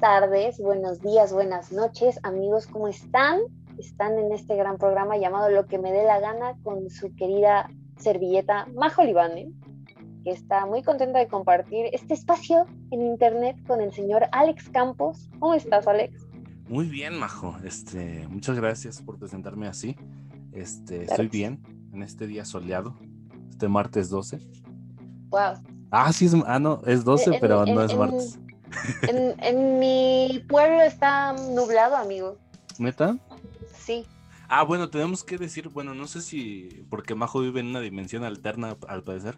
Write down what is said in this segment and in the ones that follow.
Tardes, buenos días, buenas noches, amigos, ¿cómo están? Están en este gran programa llamado Lo que me dé la gana con su querida servilleta Majo Libane, que está muy contenta de compartir este espacio en internet con el señor Alex Campos. ¿Cómo estás, Alex? Muy bien, Majo. Este, muchas gracias por presentarme así. Este, estoy bien en este día soleado, este martes 12. Wow. Ah, sí, es, ah, no, es 12, pero no es martes. En, en, mi pueblo está nublado, amigo. ¿Neta? Sí. Ah, bueno, tenemos que decir, bueno, no sé si porque Majo vive en una dimensión alterna, al parecer.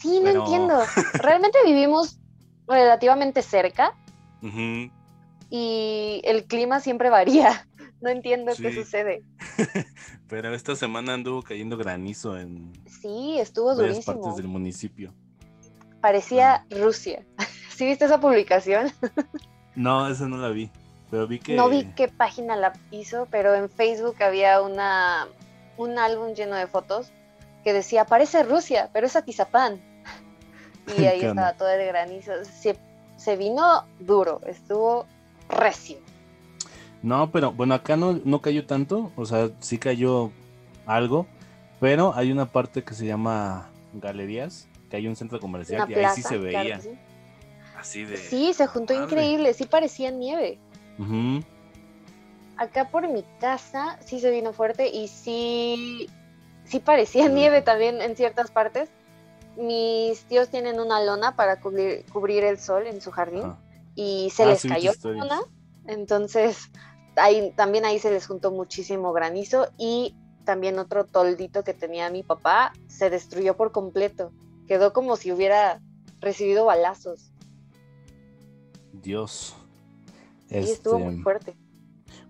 Sí, no entiendo. Realmente vivimos relativamente cerca y el clima siempre varía. No entiendo qué sucede. Pero esta semana anduvo cayendo granizo en sí, estuvo varias durísimo. partes del municipio. Parecía Rusia. ¿Sí viste esa publicación? no, esa no la vi. Pero vi que... No vi qué página la hizo, pero en Facebook había una un álbum lleno de fotos que decía, parece Rusia, pero es Atizapán. Y ahí estaba todo el granizo. Se, se vino duro, estuvo recio. No, pero bueno, acá no, no cayó tanto, o sea, sí cayó algo, pero hay una parte que se llama Galerías, que hay un centro comercial y ahí sí se veía. sí. Así de. Sí, se juntó increíble, sí parecía nieve. Acá por mi casa sí se vino fuerte y sí, sí parecía nieve también en ciertas partes. Mis tíos tienen una lona para cubrir, cubrir el sol en su jardín y se Ah, les cayó la lona. Entonces, ahí, también ahí se les juntó muchísimo granizo y también otro toldito que tenía mi papá se destruyó por completo. Quedó como si hubiera recibido balazos. Dios. Y estuvo muy Este, fuerte.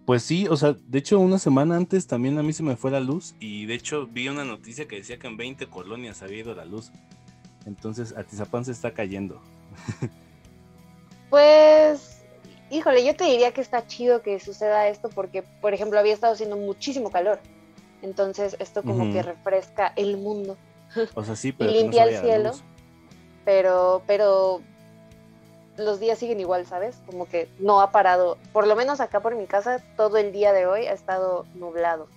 Pues sí, o sea, de hecho una semana antes también a mí se me fue la luz y de hecho vi una noticia que decía que en 20 colonias había ido la luz. Entonces Atizapán se está cayendo. Pues, híjole, yo te diría que está chido que suceda esto porque, por ejemplo, había estado haciendo muchísimo calor. Entonces, esto como que refresca el mundo, O sea, sí, pero que limpia no el cielo. pero, pero los días siguen igual, ¿sabes? Como que no ha parado. Por lo menos acá por mi casa, todo el día de hoy ha estado nublado.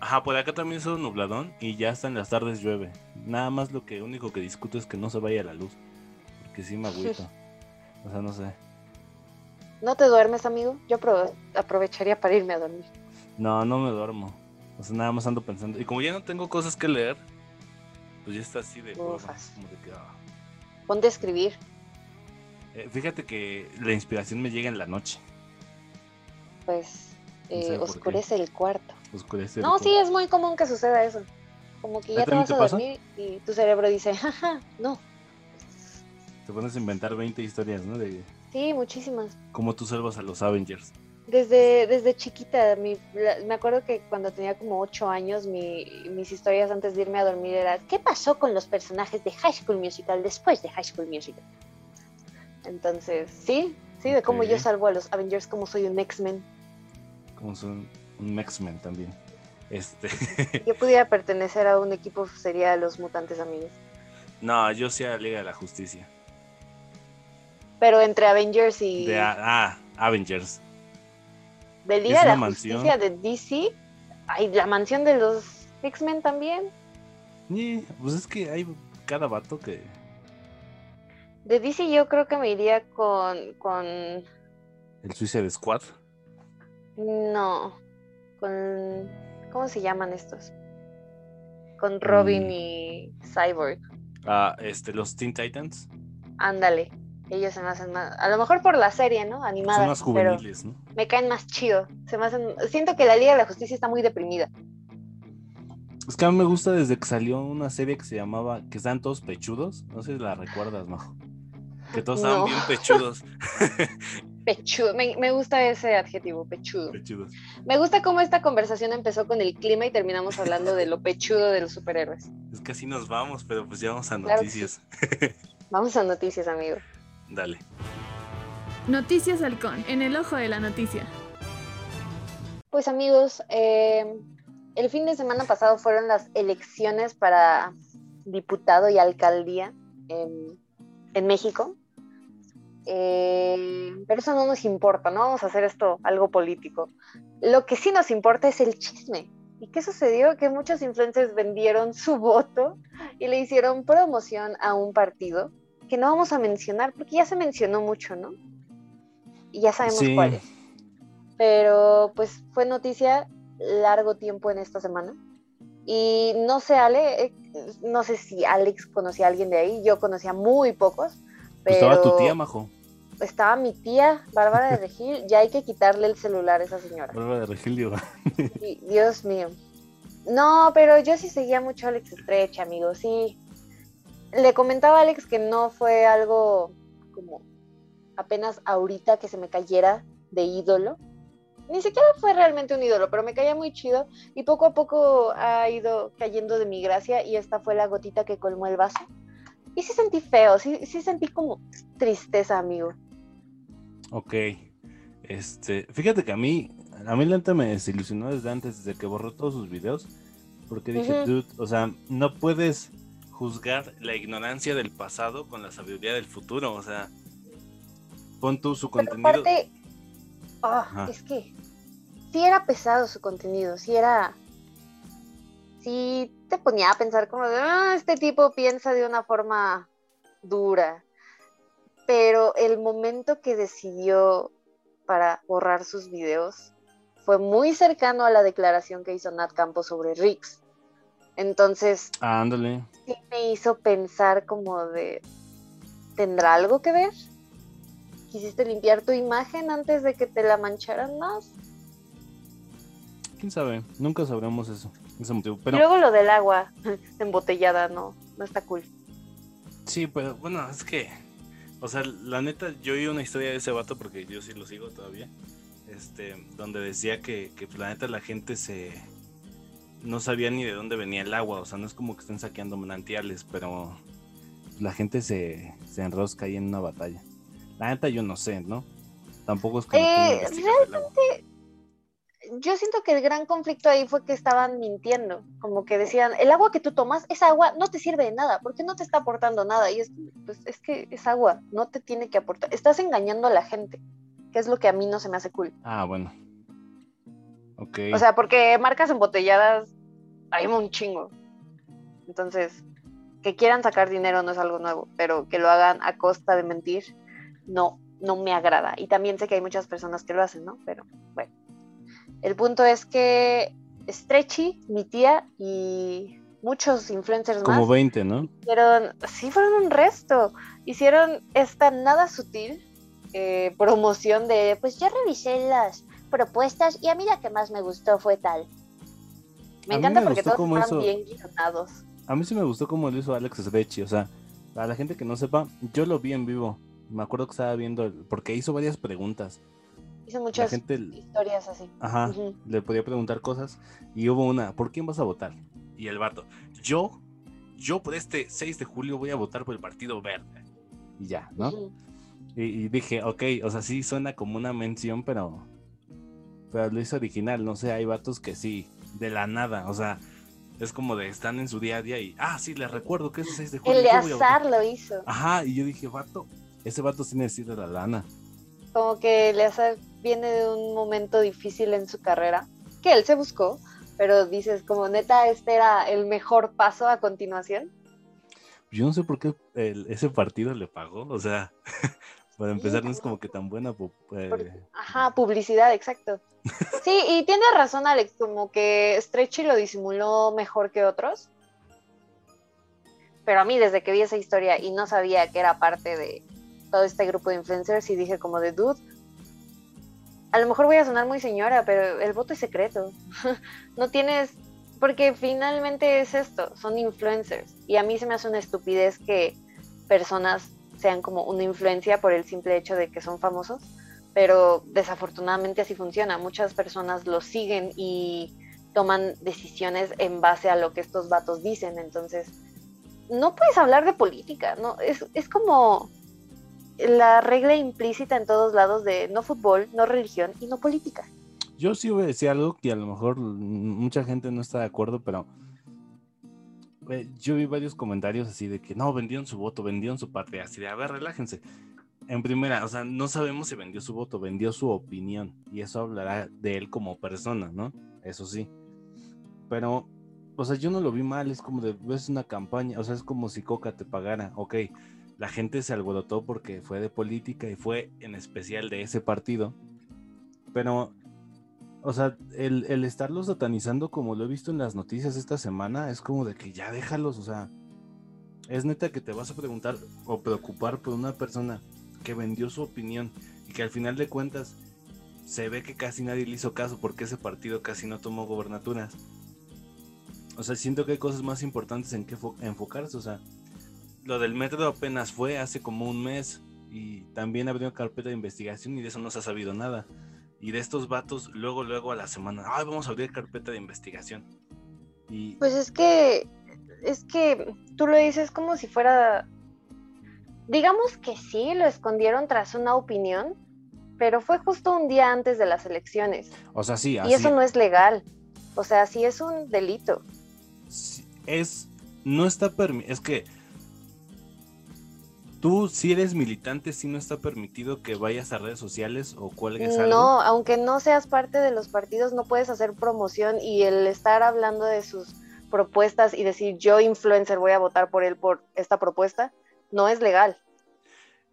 Ajá, por acá también es un nubladón y ya hasta en las tardes llueve. Nada más lo que único que discuto es que no se vaya la luz. Porque sí me agüito. O sea, no sé. ¿No te duermes, amigo? Yo apro- aprovecharía para irme a dormir. No, no me duermo. O sea, nada más ando pensando. Y como ya no tengo cosas que leer, pues ya está así de Ufas. como de que, ah. Ponte a escribir. Eh, fíjate que la inspiración me llega en la noche. Pues No eh, sé oscurece el cuarto. Oscurece. No, todo. sí, es muy común que suceda eso. Como que ¿A ya te vas te a pasa? dormir y tu cerebro dice, jaja, no. Te pones a inventar 20 historias, ¿no? De Sí, muchísimas. cómo tú salvas a los Avengers. Desde, desde chiquita, mi- la- me acuerdo que cuando tenía como ocho años, mi- mis historias antes de irme a dormir era ¿qué pasó con los personajes de High School Musical después de High School Musical? Entonces, sí, sí, de cómo yo salvo a los Avengers, como soy un X-Men. Como son un X-Men también. Este. Yo pudiera pertenecer a un equipo, sería los mutantes amigos. no, yo sí a la Liga de la Justicia. Pero entre Avengers y De, ah, Avengers. de Liga de la mansión. Justicia de DC, hay la mansión de los X-Men también. Sí, pues es que hay cada vato que. De DC yo creo que me iría con, con El Suicide Squad. no, con ¿cómo se llaman estos? Con Robin Mm. y Cyborg. Ah, este, los Teen Titans. Ándale. Ellos se me hacen más, a lo mejor por la serie, ¿no? Animada, Son más pero juveniles, ¿no? me caen más chido. Se me hacen, siento que la Liga de la Justicia está muy deprimida. Es que a mí me gusta desde que salió una serie que se llamaba Que están todos pechudos. No sé si la recuerdas, ¿no? Que todos estaban No. bien pechudos. Pechudo, me, me gusta ese adjetivo, pechudo. pechudos. Me gusta cómo esta conversación empezó con el clima y terminamos hablando de lo pechudo de los superhéroes. Es que así nos vamos, pero pues ya vamos a Claro que sí. noticias. Vamos a noticias, amigo. Dale. Noticias Halcón, en el ojo de la noticia. Pues amigos, eh, el fin de semana pasado fueron las elecciones para diputado y alcaldía en, en México. Eh, pero eso no nos importa, no vamos a hacer esto algo político. Lo que sí nos importa es el chisme. ¿Y qué sucedió? Que muchos influencers vendieron su voto y le hicieron promoción a un partido que no vamos a mencionar porque ya se mencionó mucho, ¿no? Y ya sabemos cuál es. Pero pues fue noticia largo tiempo en esta semana. Y no sé, Ale, eh, no sé si Alex conocía a alguien de ahí, yo conocía muy pocos. Pero... Estaba tu tía, Majo. Estaba mi tía, Bárbara de Regil, ya hay que quitarle el celular a esa señora. Bárbara de Regil, digo. Dios mío. No, pero yo sí seguía mucho a Alex Estrecha, amigo, sí. Le comentaba a Alex que no fue algo como apenas ahorita que se me cayera de ídolo. Ni siquiera fue realmente un ídolo, pero me caía muy chido y poco a poco ha ido cayendo de mi gracia y esta fue la gotita que colmó el vaso. Y sí sentí feo, sí, sí sentí como tristeza, amigo. Ok. Este, fíjate que a mí, a mí Lenta me desilusionó desde antes, desde que borró todos sus videos. Porque dije, dude, o sea, no puedes juzgar la ignorancia del pasado con la sabiduría del futuro. O sea, pon tú su contenido. Ah, es que sí era pesado su contenido, sí era. Sí te ponía a pensar como de, ah, este tipo piensa de una forma dura. Pero el momento que decidió para borrar sus videos fue muy cercano a la declaración que hizo Nat Campos sobre Rix. Entonces, ándale. Sí me hizo pensar como de, ¿tendrá algo que ver? ¿Quisiste limpiar tu imagen antes de que te la mancharan más? ¿Quién sabe? Nunca sabremos eso, ese motivo. Pero... luego lo del agua embotellada, no, no está cool. Sí, pero bueno, es que, o sea, la neta, yo oí una historia de ese vato porque yo sí lo sigo todavía, este, donde decía que, que pues, la neta la gente se, no sabía ni de dónde venía el agua, o sea, no es como que estén saqueando manantiales, pero la gente se, se enrosca ahí en una batalla. La neta yo no sé, ¿no? Tampoco es que... Eh, realmente, yo siento que el gran conflicto ahí fue que estaban mintiendo, como que decían, el agua que tú tomas, esa agua no te sirve de nada, porque no te está aportando nada, y es, pues, es que es agua, no te tiene que aportar, estás engañando a la gente, que es lo que a mí no se me hace cool. Ah, bueno. O sea, porque marcas embotelladas hay un chingo. Entonces, que quieran sacar dinero no es algo nuevo, pero que lo hagan a costa de mentir, no, no me agrada. Y también sé que hay muchas personas que lo hacen, ¿no? Pero bueno. El punto es que Stretchy, mi tía y muchos influencers Como más. Como 20, ¿no? Hicieron, sí, fueron un resto. Hicieron esta nada sutil eh, promoción de, pues ya revisé las propuestas y a mí la que más me gustó fue tal. Me encanta porque todos están bien guionados. A mí sí me gustó como lo hizo Alex Srechi, o sea, para la gente que no sepa, yo lo vi en vivo. Me acuerdo que estaba viendo, porque hizo varias preguntas. Hizo muchas historias así. Ajá, le podía preguntar cosas y hubo una, ¿por quién vas a votar? Y el vato, yo, yo por este 6 de julio voy a votar por el Partido Verde. Y ya, ¿no? y, y, dije, ok, o sea, sí suena como una mención, pero, pero lo hizo original, no sé, hay vatos que sí, de la nada, o sea, es como de están en su día a día y, ah, sí, les recuerdo que ese 6 de julio. El de azar lo hizo. Ajá, y yo dije, vato, ese vato sí necesita la lana. Como que el azar viene de un momento difícil en su carrera, que él se buscó, pero dices, como neta, este era el mejor paso a continuación. Yo no sé por qué ese partido le pagó, o sea, para empezar no es como que tan buena. Eh, ajá, publicidad, exacto. Sí, y tiene razón Alex, como que Stretchy lo disimuló mejor que otros. Pero a mí desde que vi esa historia y no sabía que era parte de todo este grupo de influencers y dije como de dude, a lo mejor voy a sonar muy señora, pero el voto es secreto. no tienes, porque finalmente es esto, son influencers. Y a mí se me hace una estupidez que personas sean como una influencia por el simple hecho de que son famosos pero desafortunadamente así funciona. Muchas personas lo siguen y toman decisiones en base a lo que estos vatos dicen. Entonces, no puedes hablar de política, ¿no? Es, es como la regla implícita en todos lados de no fútbol, no religión y no política. Yo sí voy a decir algo que a lo mejor mucha gente no está de acuerdo, pero yo vi varios comentarios así de que no, vendieron su voto, vendieron su patria, así de, a ver, relájense en primera, o sea, no sabemos si vendió su voto, vendió su opinión. Y eso hablará de él como persona, ¿no? Eso sí. Pero, o sea, yo no lo vi mal, es como de, ves una campaña, o sea, es como si Coca te pagara, ok, la gente se alborotó porque fue de política y fue en especial de ese partido. Pero, o sea, el, el estarlos satanizando como lo he visto en las noticias esta semana, es como de que ya déjalos, o sea, es neta que te vas a preguntar o preocupar por una persona que vendió su opinión y que al final de cuentas se ve que casi nadie le hizo caso porque ese partido casi no tomó gobernaturas. O sea, siento que hay cosas más importantes en que enfocarse. O sea, lo del metro apenas fue hace como un mes y también abrió una carpeta de investigación y de eso no se ha sabido nada. Y de estos vatos, luego, luego a la semana, ay, vamos a abrir carpeta de investigación. Y... Pues es que, es que tú lo dices como si fuera Digamos que sí, lo escondieron tras una opinión, pero fue justo un día antes de las elecciones. O sea, sí. Y eso no es legal. O sea, sí es un delito. es, no está permitido, es que tú si eres militante, si no está permitido que vayas a redes sociales o cuelgues algo. No, aunque no seas parte de los partidos, no puedes hacer promoción y el estar hablando de sus propuestas y decir yo influencer voy a votar por él por esta propuesta, no es legal.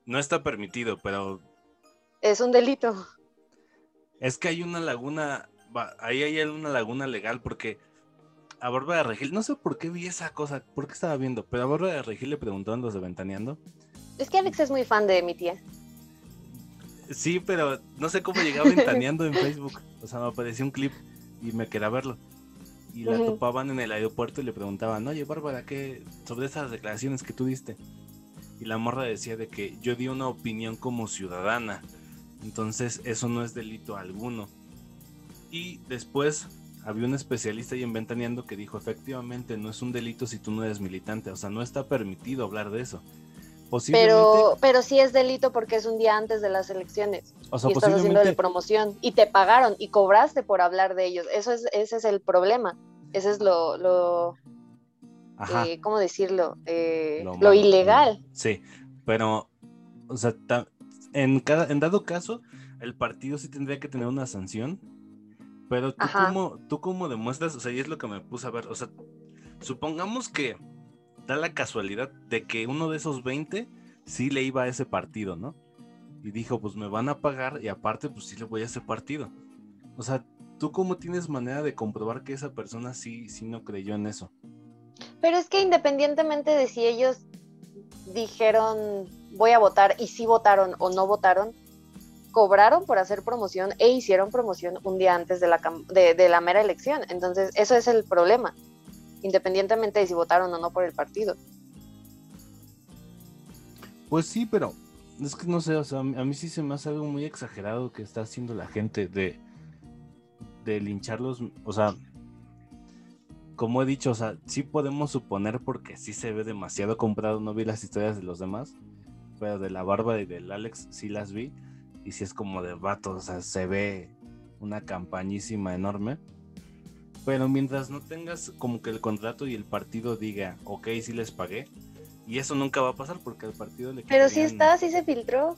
No está permitido, pero... Es un delito. Es que hay una laguna, ahí hay una laguna legal porque a Bárbara de Regil, no sé por qué vi esa cosa, por qué estaba viendo, pero a Bárbara de Regil le preguntaron los de Ventaneando. Es que Alex es muy fan de mi tía. Sí, pero no sé cómo llegaba Ventaneando en Facebook. O sea, me apareció un clip y me quedé a verlo. Y la topaban en el aeropuerto y le preguntaban, oye Bárbara, ¿qué sobre esas declaraciones que tú diste? y la morra decía de que yo di una opinión como ciudadana. Entonces eso no es delito alguno. Y después había un especialista ahí en Ventaneando que dijo efectivamente no es un delito si tú no eres militante. O sea, no está permitido hablar de eso. Pero, pero sí es delito porque es un día antes de las elecciones. O sea, y estás haciendo de promoción y te pagaron y cobraste por hablar de ellos. Eso es, ese es el problema. Ese es lo, eh, ¿cómo decirlo? Eh, lo, ilegal. Sí, pero, o sea, en, cada, en dado caso, el partido sí tendría que tener una sanción, pero tú como, tú como demuestras, o sea, y es lo que me puse a ver, o sea, supongamos que da la casualidad de que uno de esos 20 sí le iba a ese partido, ¿no? Y dijo, pues me van a pagar y aparte, pues sí le voy a ese partido. O sea, ¿tú cómo tienes manera de comprobar que esa persona sí, sí no creyó en eso? Pero es que independientemente de si ellos dijeron voy a votar y si votaron o no votaron, cobraron por hacer promoción e hicieron promoción un día antes de la, de, la mera elección. Entonces, eso es el problema, independientemente de si votaron o no por el partido. Pues sí, pero es que no sé, o sea, a mí sí se me hace algo muy exagerado que está haciendo la gente de, de lincharlos, o sea, como he dicho, o sea, sí podemos suponer porque sí se ve demasiado comprado, no vi las historias de los demás, pero de la barba y del Alex sí las vi, y sí es como de vato, o sea, se ve una campañísima enorme. Pero mientras no tengas como que el contrato y el partido diga, ok, sí les pagué, y eso nunca va a pasar porque el partido le... Pero sí está, sí se filtró.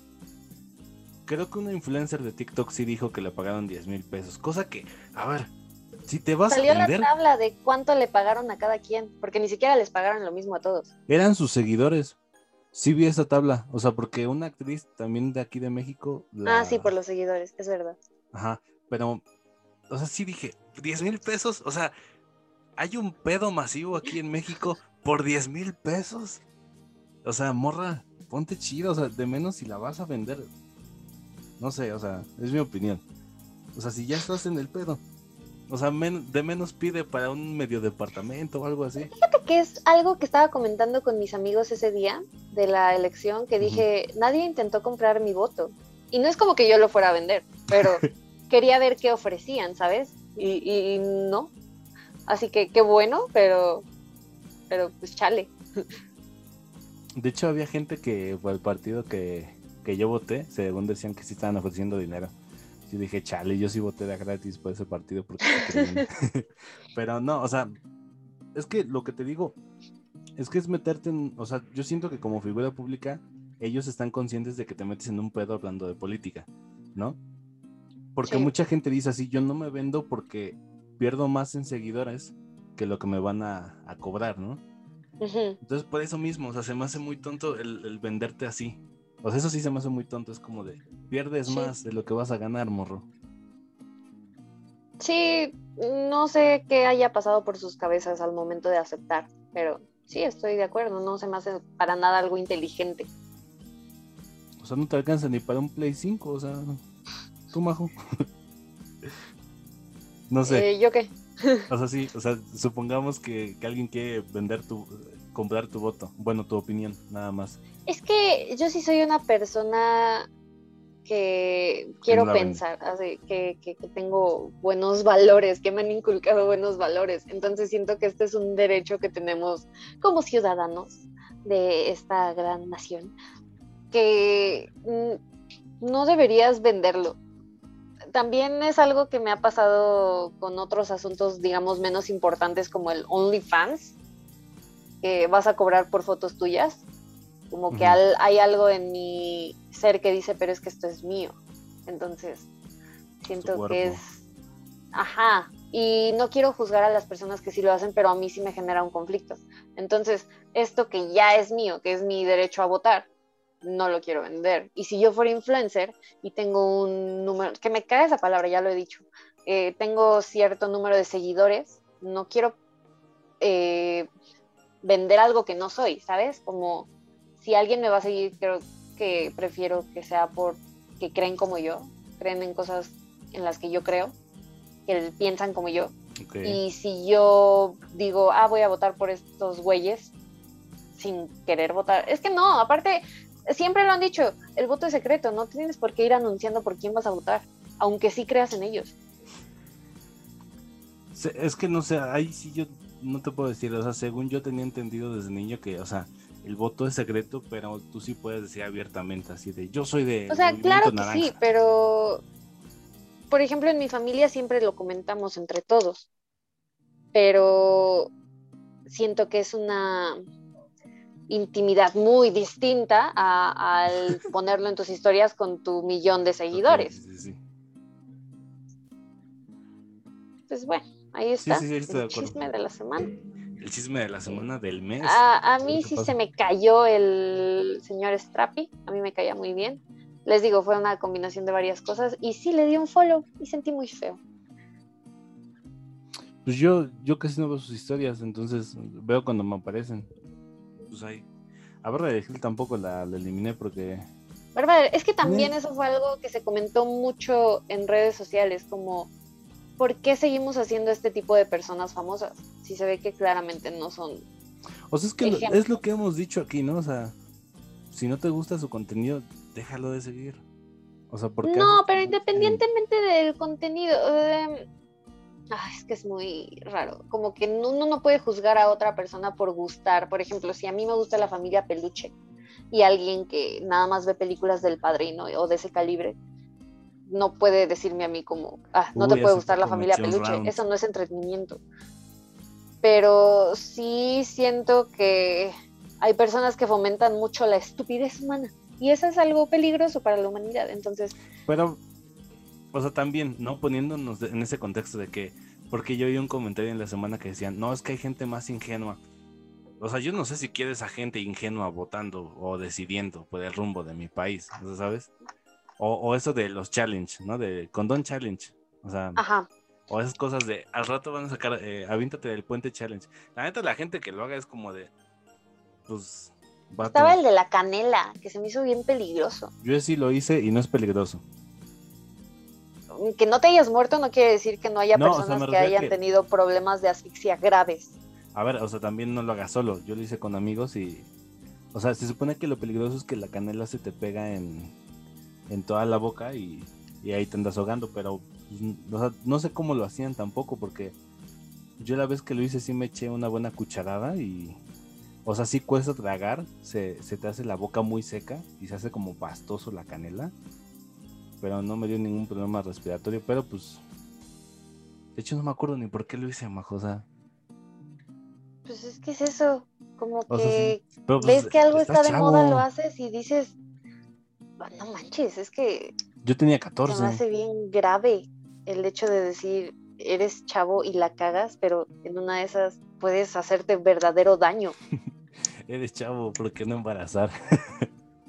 Creo que una influencer de TikTok sí dijo que le pagaron 10 mil pesos, cosa que, a ver, si te vas Salió la tabla de cuánto le pagaron a cada quien, porque ni siquiera les pagaron lo mismo a todos. Eran sus seguidores. Sí vi esa tabla, o sea, porque una actriz también de aquí de México. Ah, sí, por los seguidores, es verdad. Ajá, pero, o sea, sí dije, 10 mil pesos, o sea, hay un pedo masivo aquí en México por 10 mil pesos. O sea, morra, ponte chido, o sea, de menos si la vas a vender. No sé, o sea, es mi opinión. O sea, si ya estás en el pedo, o sea, de menos pide para un medio departamento o algo así. Fíjate que es algo que estaba comentando con mis amigos ese día de la elección, que dije, nadie intentó comprar mi voto. Y no es como que yo lo fuera a vender, pero quería ver qué ofrecían, ¿sabes? Y, no. Así que qué bueno, pero, pero pues chale. De hecho, había gente que por el partido que, que yo voté, según decían que sí estaban ofreciendo dinero. Yo dije, chale, yo sí voté de gratis por ese partido porque Pero no, o sea, es que lo que te digo es que es meterte en, o sea, yo siento que como figura pública ellos están conscientes de que te metes en un pedo hablando de política, ¿no? Porque Sí. mucha gente dice así, yo no me vendo porque pierdo más en seguidores que lo que me van a, a cobrar, ¿no? Entonces, por eso mismo, o sea, se me hace muy tonto el, el venderte así. O sea, eso sí se me hace muy tonto, es como de, pierdes Sí. más de lo que vas a ganar, morro. Sí, no sé qué haya pasado por sus cabezas al momento de aceptar, pero sí, estoy de acuerdo, no se me hace para nada algo inteligente. O sea, no te alcanza ni para un Play 5, o sea, tú, majo. no sé. Eh, ¿Yo qué? O sea, sí, o sea, supongamos que, que alguien quiere vender tu, comprar tu voto, bueno, tu opinión, nada más. Es que yo sí soy una persona que quiero no pensar, así, que, que- que tengo buenos valores, que me han inculcado buenos valores. Entonces siento que este es un derecho que tenemos como ciudadanos de esta gran nación, que mm, no deberías venderlo. También es algo que me ha pasado con otros asuntos, digamos, menos importantes como el OnlyFans, que vas a cobrar por fotos tuyas como que al- hay algo en mi ser que dice, pero es que esto es mío. Entonces, siento que es, ajá, y no quiero juzgar a las personas que sí lo hacen, pero a mí sí me genera un conflicto. Entonces, esto que ya es mío, que es mi derecho a votar, no lo quiero vender. Y si yo fuera influencer y tengo un número, que me cae esa palabra, ya lo he dicho, eh, tengo cierto número de seguidores, no quiero eh, vender algo que no soy, ¿sabes? Como si alguien me va a seguir, creo que prefiero que sea por que creen como yo, creen en cosas en las que yo creo, que piensan como yo. Y si yo digo, ah, voy a votar por estos güeyes sin querer votar, es que no, aparte, siempre lo han dicho, el voto es secreto, no tienes por qué ir anunciando por quién vas a votar, aunque sí creas en ellos. Es que no sé, ahí sí yo no te puedo decir, o sea, según yo tenía entendido desde niño que, o sea, el voto es secreto, pero tú sí puedes decir abiertamente así de, yo soy de... O sea, claro que Naranja". sí, pero por ejemplo en mi familia siempre lo comentamos entre todos, pero siento que es una intimidad muy distinta al ponerlo en tus historias con tu millón de seguidores. sí, sí, sí. Pues bueno, ahí está sí, sí, el chisme de la semana. El chisme de la semana del mes. A, a mí ¿Qué sí pasa? se me cayó el señor Strapi, a mí me caía muy bien. Les digo, fue una combinación de varias cosas y sí le di un follow y sentí muy feo. Pues yo, yo casi no veo sus historias, entonces veo cuando me aparecen. Pues ahí. A Bárbara de Gil tampoco la, la eliminé porque... Bárbara, es que también eso fue algo que se comentó mucho en redes sociales, como ¿por qué seguimos haciendo este tipo de personas famosas? Si se ve que claramente no son. O sea, es que lo- es lo que hemos dicho aquí, ¿no? O sea, si no te gusta su contenido, déjalo de seguir. O sea, porque... No, pero independientemente del contenido, em, ay, es que es muy raro. Como que no- uno no puede juzgar a otra persona por gustar. Por ejemplo, si a mí me gusta la familia Peluche y alguien que nada más ve películas del padrino o de ese calibre, no puede decirme a mí como, ah, no te Uy, puede ese gustar la familia Peluche. Round. Eso no es entretenimiento. Pero sí siento que hay personas que fomentan mucho la estupidez humana. Y eso es algo peligroso para la humanidad. Entonces, Pero, o sea, también, ¿no? Poniéndonos de- en ese contexto de que, porque yo oí un comentario en la semana que decían, no, es que hay gente más ingenua. O sea, yo no sé si quieres a gente ingenua votando o decidiendo por el rumbo de mi país, o sea, ¿sabes? O, o eso de los challenge, ¿no? De condón challenge. O sea, ajá. o esas cosas de, al rato van a sacar, eh, avíntate del puente challenge. La neta, la gente que lo haga es como de, pues, vato, Estaba el de la canela, que se me hizo bien peligroso. yo sí lo hice y no es peligroso. Que no te hayas muerto no quiere decir que no haya No, o sea, personas que hayan que- tenido problemas de asfixia graves. A ver, o sea, también no lo hagas solo. Yo lo hice con amigos y. O sea, se supone que lo peligroso es que la canela se te pega en, en toda la boca y, y ahí te andas ahogando, pero o sea, no sé cómo lo hacían tampoco, porque yo la vez que lo hice sí me eché una buena cucharada y. O sea, sí cuesta tragar, se, se te hace la boca muy seca y se hace como pastoso la canela, pero no me dio ningún problema respiratorio, pero pues. De hecho, no me acuerdo ni por qué lo hice, majo, o sea. Pues es que es eso. Como O sea, que sí. Pero, pues, ves que algo está de moda, lo haces y dices, "Ah, no manches, es que Yo tenía se me 14. hace bien grave el hecho de decir, eres chavo y la cagas, pero en una de esas puedes hacerte verdadero daño. Eres chavo, ¿por qué no embarazar?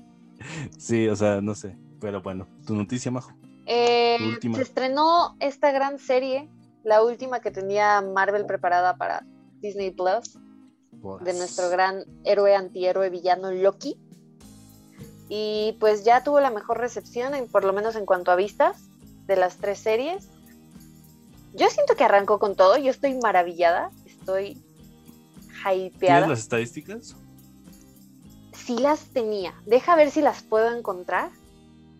sí, o sea, no sé. Pero bueno, tu noticia, Majo. Eh, se estrenó esta gran serie, la última que tenía Marvel preparada para Disney Plus, de nuestro gran héroe, antihéroe, villano Loki. Y pues ya tuvo la mejor recepción, en- por lo menos en cuanto a vistas, de las tres series. Yo siento que arrancó con todo, yo estoy maravillada, estoy ¿Tienes hypeada. las estadísticas? Sí las tenía, deja ver si las puedo encontrar.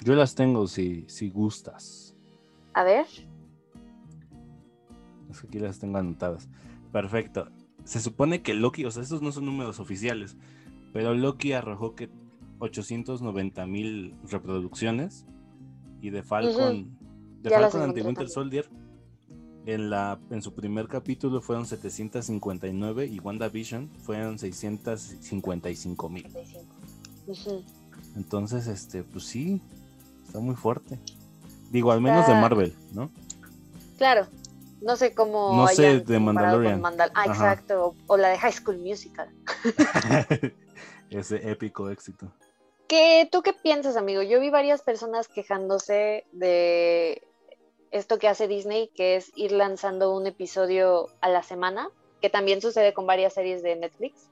Yo las tengo si, si gustas. A ver, Es que aquí las tengo anotadas. Perfecto. Se supone que Loki, o sea, estos no son números oficiales, pero Loki arrojó que 890 mil reproducciones y de Falcon, de Ya Falcon ante encontré Winter también. Soldier, en, la, en su primer capítulo fueron 759 y WandaVision fueron 655 mil. 35. Ujú. Entonces, este, pues sí, está muy fuerte. Digo, al menos de Marvel, ¿no? Claro, no sé cómo. No sé de Mandalorian. Mandal- Ah, Ajá. exacto. O, la de High School Musical. Ese épico éxito. ¿Qué, ¿Tú qué piensas, amigo? Yo vi varias personas quejándose de esto que hace Disney, que es ir lanzando un episodio a la semana, que también sucede con varias series de Netflix,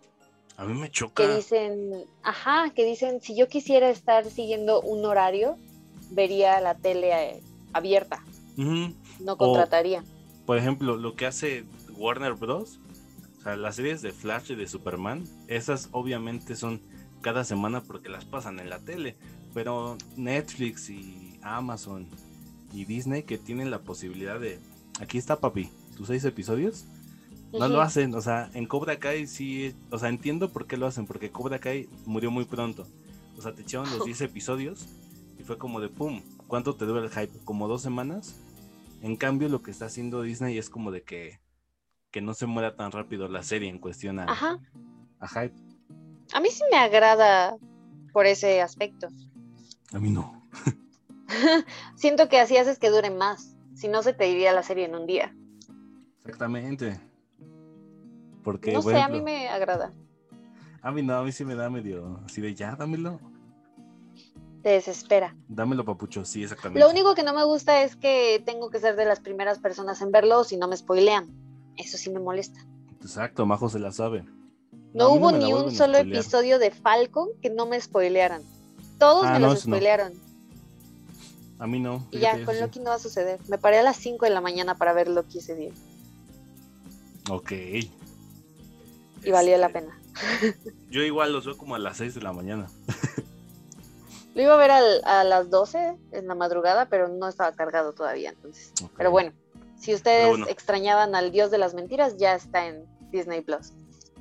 A mí me que choca. dicen, ajá, que dicen, si yo quisiera estar siguiendo un horario, vería la tele eh, abierta, no contrataría. Por ejemplo, lo que hace Warner Bros. O sea, las series de Flash y de Superman, esas obviamente son cada semana porque las pasan en la tele. Pero Netflix y Amazon y Disney que tienen la posibilidad de... Aquí está papi, tus seis episodios. No lo hacen, o sea, en Cobra Kai sí, o sea, entiendo por qué lo hacen, porque Cobra Kai murió muy pronto. O sea, te echaron los 10 episodios y fue como de pum, ¿cuánto te dura el hype? ¿Como dos semanas? En cambio, lo que está haciendo Disney es como de que, que no se muera tan rápido la serie en cuestión a, Ajá. a hype. A mí sí me agrada por ese aspecto. A mí no. Siento que así haces que dure más. Si no, se te iría la serie en un día. Exactamente. Porque, no sé, a mí me agrada. a mí no, a mí sí me da medio así de ya, dámelo. Te desespera. Dámelo, papucho, sí, exactamente. Lo único que no me gusta es que tengo que ser de las primeras personas en verlo o si no me spoilean. Eso sí me molesta. Exacto, Majo se la sabe. No, hubo ni un solo spoilear. episodio de Falcon que no me spoilearan. Todos Ah, me no, los spoilearon. A mí no. Y ya, con sí. Loki no va a suceder. Me paré a las 5 de la mañana para ver Loki ese día. Ok. Y valió la Este, pena. Yo igual los veo como a las 6 de la mañana. Lo iba a ver al- a las 12 en la madrugada, pero no estaba cargado todavía. Entonces. Pero bueno, si ustedes bueno. extrañaban al dios de las mentiras, ya está en Disney Plus.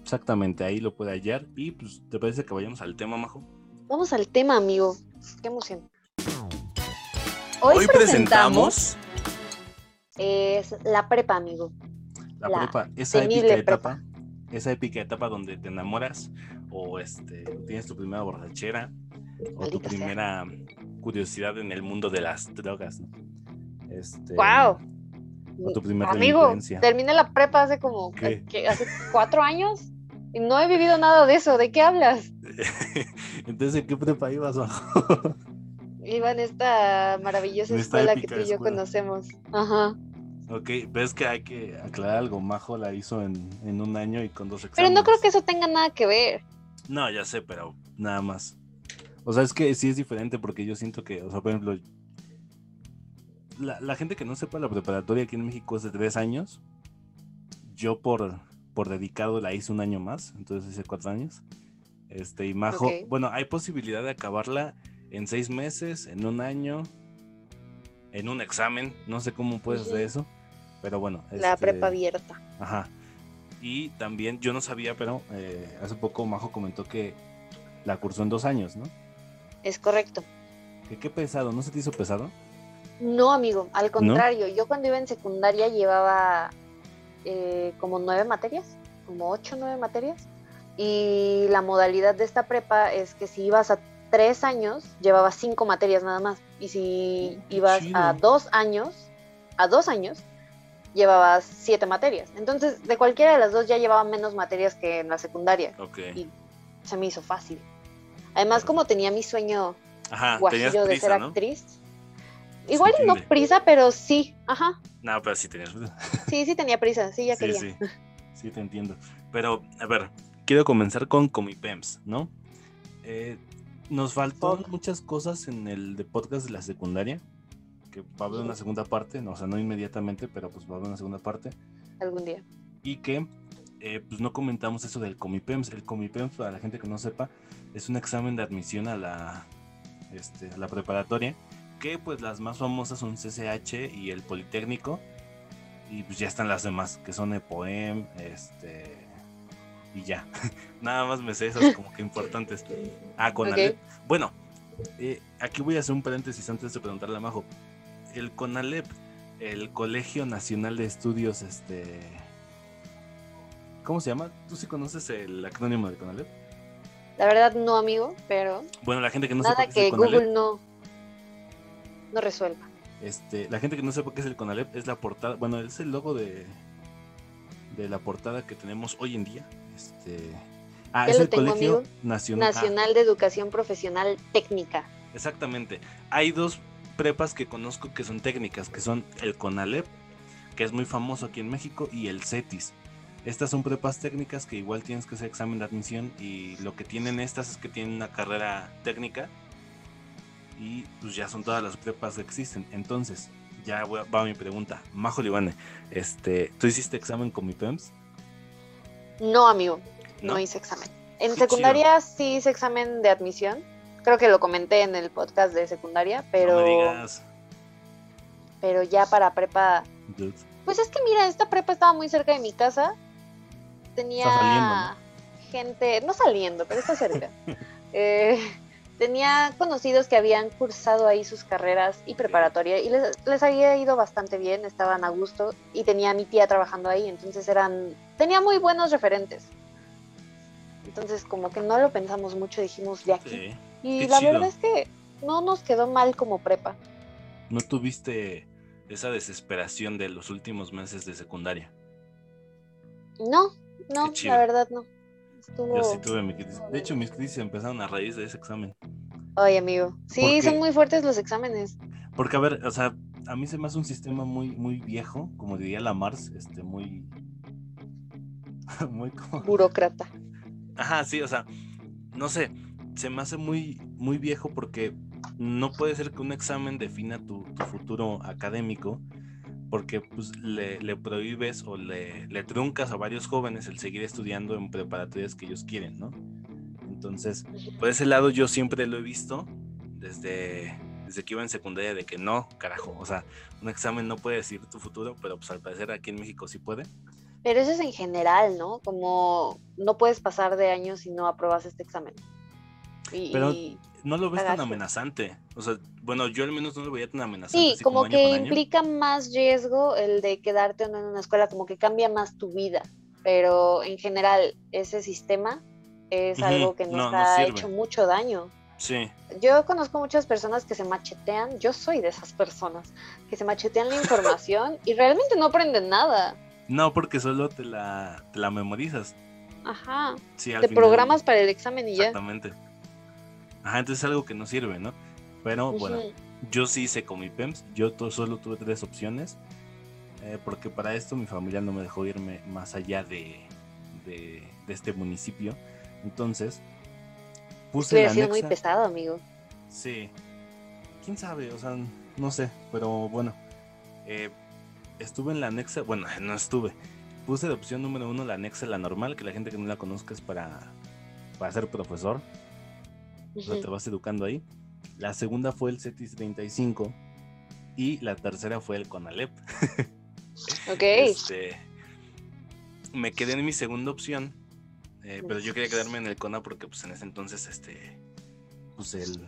Exactamente, ahí lo puede hallar. Y pues, ¿te parece que vayamos al tema, Majo? Vamos al tema, amigo. Qué emoción. Hoy, presentamos es la prepa, amigo. la, La prepa, esa épica prepa. etapa, esa épica etapa donde te enamoras o este tienes tu primera borrachera o tu sea. primera curiosidad en el mundo de las drogas. Este, ¡Wow! o tu primera Amigo, terminé la prepa hace como hace cuatro años y no he vivido nada de eso. ¿De qué hablas? Entonces, ¿en qué prepa ibas, Majo? Iba en esta maravillosa En esta escuela que tú y yo escuela. conocemos. Ajá. ok, ves que hay que aclarar algo. Majo la hizo en, en un año y con dos exámenes. Pero no creo que eso tenga nada que ver. No, ya sé, pero nada más. O sea, es que sí es diferente porque yo siento que, o sea, por ejemplo, la, la gente que no sepa la preparatoria aquí en México es de tres años. Yo por, por dedicado la hice un año más, entonces hice cuatro años. Este, y Majo, bueno, hay posibilidad de acabarla en seis meses, en un año, en un examen. No sé cómo puedes hacer eso, pero bueno. La este, prepa abierta. Ajá. Y también, yo no sabía, pero eh, hace poco Majo comentó que la cursó en dos años, ¿no? Es correcto. ¿Qué, qué pesado? ¿No se te hizo pesado? No, amigo, al contrario, yo cuando iba en secundaria llevaba eh, como nueve materias, como ocho, nueve materias, Y la modalidad de esta prepa es que si ibas a tres años, llevabas cinco materias nada más. Y si ibas a dos años, a dos años, llevabas siete materias. Entonces, de cualquiera de las dos ya llevaba menos materias que en la secundaria. Y se me hizo fácil. Además, como tenía mi sueño guajillo de ser actriz. Igual no prisa, pero sí, ajá. No, pero sí tenías prisa. Sí, sí tenía prisa, sí, ya quería. Sí, sí, te entiendo. Pero, a ver, quiero comenzar con Comipems, ¿no? Eh, nos faltó muchas cosas en el de podcast de la secundaria, que va a haber una segunda parte, no, o sea, no inmediatamente, pero pues va a haber una segunda parte. Algún día. Y que eh, pues no comentamos eso del Comipems. El Comipems, para la gente que no sepa, es un examen de admisión a la, este, a la preparatoria, que pues las más famosas son CCH y el Politécnico, y pues ya están las demás, que son EPOEM, este y ya. Nada más me sé esas como que importantes. Ah, Conalep. Bueno, eh, aquí voy a hacer un paréntesis antes de preguntarle a Majo. El CONALEP, el Colegio Nacional de Estudios, este... ¿Cómo se llama? ¿Tú sí conoces el acrónimo de CONALEP? La verdad no, amigo, pero... Bueno, la gente que no Nada que Google no, no resuelva. Este, la gente que no sepa qué es el CONALEP es la portada, bueno, es el logo de, de la portada que tenemos hoy en día. Este, ah, es el Colegio Nacional, Nacional de Educación Profesional Técnica. Exactamente. Hay dos prepas que conozco que son técnicas, que son el CONALEP, que es muy famoso aquí en México, y el CETIS. Estas son prepas técnicas que igual tienes que hacer examen de admisión y lo que tienen estas es que tienen una carrera técnica y pues ya son todas las prepas que existen. Entonces, ya va mi pregunta. Majo Libane, este, ¿tú hiciste examen con mi PEMS? No, amigo, no, hice examen. En secundaria sí hice examen de admisión. Creo que lo comenté en el podcast de secundaria, pero. Pero ya para prepa. Pues es que mira, esta prepa estaba muy cerca de mi casa. Tenía gente, no saliendo, pero está cerca. eh, tenía conocidos que habían cursado ahí sus carreras y preparatoria y les, había ido bastante bien, estaban a gusto y tenía a mi tía trabajando ahí, entonces eran, tenía muy buenos referentes. Entonces como que no lo pensamos mucho, dijimos de aquí. Y la verdad es que no nos quedó mal como prepa. ¿No tuviste esa desesperación de los últimos meses de secundaria? No, no, la verdad no. Yo sí tuve mi crisis. De hecho, mis crisis empezaron a raíz de ese examen. Ay, amigo. Sí, son muy fuertes los exámenes. Porque, a ver, o sea, a mí se me hace un sistema muy, muy viejo, como diría la Mars, este, muy. muy Burócrata. Ajá, sí, o sea, no sé, se me hace muy, muy viejo porque no puede ser que un examen defina tu, tu futuro académico porque pues, le, prohíbes o le, le, truncas a varios jóvenes el seguir estudiando en preparatorias que ellos quieren, ¿no? Entonces, por ese lado yo siempre lo he visto desde, desde que iba en secundaria de que no, carajo, o sea, un examen no puede decir tu futuro, pero pues al parecer aquí en México sí puede. Pero eso es en general, ¿no? Como no puedes pasar de años si no apruebas este examen. pero no lo ves tan amenazante. O sea, bueno, yo al menos no lo veía tan amenazante. Sí, como, que implica más riesgo el de quedarte en una escuela, como que cambia más tu vida. Pero en general, ese sistema es algo que nos ha hecho mucho daño. Sí. Yo conozco muchas personas que se machetean, yo soy de esas personas, que se machetean la información y realmente no aprenden nada. No, porque solo te la, te la memorizas. Ajá. Sí, te programas para el examen y ya. Exactamente. Ajá, entonces es algo que no sirve, ¿no? Pero bueno, yo sí hice con mi PEMS, yo solo tuve tres opciones, eh, porque para esto mi familia no me dejó irme más allá de, de, este municipio. Entonces, puse la sido muy pesado, amigo. Sí, quién sabe, o sea, no sé, pero bueno, eh, estuve en la anexa, bueno, no estuve, puse de opción número uno la anexa, la normal, que la gente que no la conozca es para, para ser profesor te vas educando ahí. La segunda fue el CETIS 35 y la tercera fue el CONALEP. ok. Este, me quedé en mi segunda opción, eh, pero yo quería quedarme en el CONA porque pues en ese entonces este, pues el,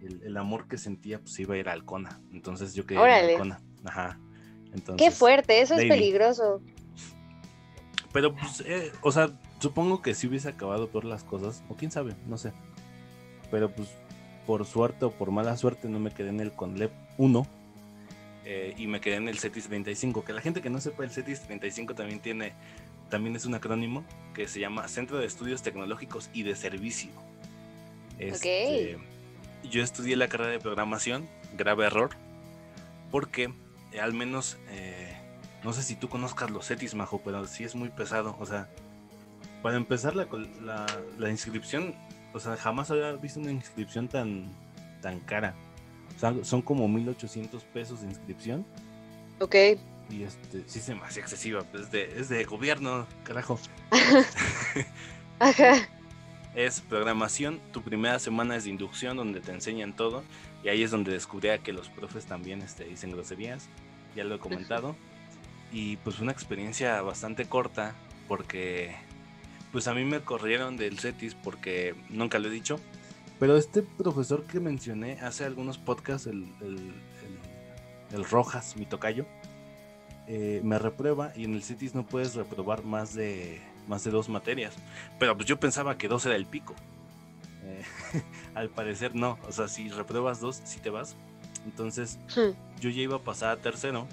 el, amor que sentía pues iba a ir al CONA. Entonces yo quería ir al CONA. Ajá. Entonces, Qué fuerte, eso es peligroso. Pero pues, eh, o sea, supongo que si hubiese acabado por las cosas, o quién sabe, no sé. Pero pues por suerte o por mala suerte no me quedé en el Conlep 1 eh, y me quedé en el CETIS 35. Que la gente que no sepa, el CETIS 35 también tiene, también es un acrónimo que se llama Centro de Estudios Tecnológicos y de Servicio. Este, yo estudié la carrera de programación, grave error, porque eh, al menos, eh, no sé si tú conozcas los CETIS, Majo, pero sí es muy pesado. O sea, para empezar la, la, inscripción, o sea, jamás había visto una inscripción tan, tan cara. O sea, son como 1800 pesos de inscripción. Ok. Y este, sí se me hace excesiva, pues, es de, es de gobierno, carajo. Ajá. Es programación, tu primera semana es de inducción donde te enseñan todo y ahí es donde descubrí que los profes también este, dicen groserías, ya lo he comentado. Y pues una experiencia bastante corta porque pues a mí me corrieron del CETIS porque nunca lo he dicho, pero este profesor que mencioné hace algunos podcasts, el, el, Rojas, mi tocayo, eh, me reprueba y en el CETIS no puedes reprobar más de más de dos materias. Pero pues yo pensaba que dos era el pico. Eh, al parecer no. O sea, si repruebas dos, si te vas. Entonces yo ya iba a pasar a tercero.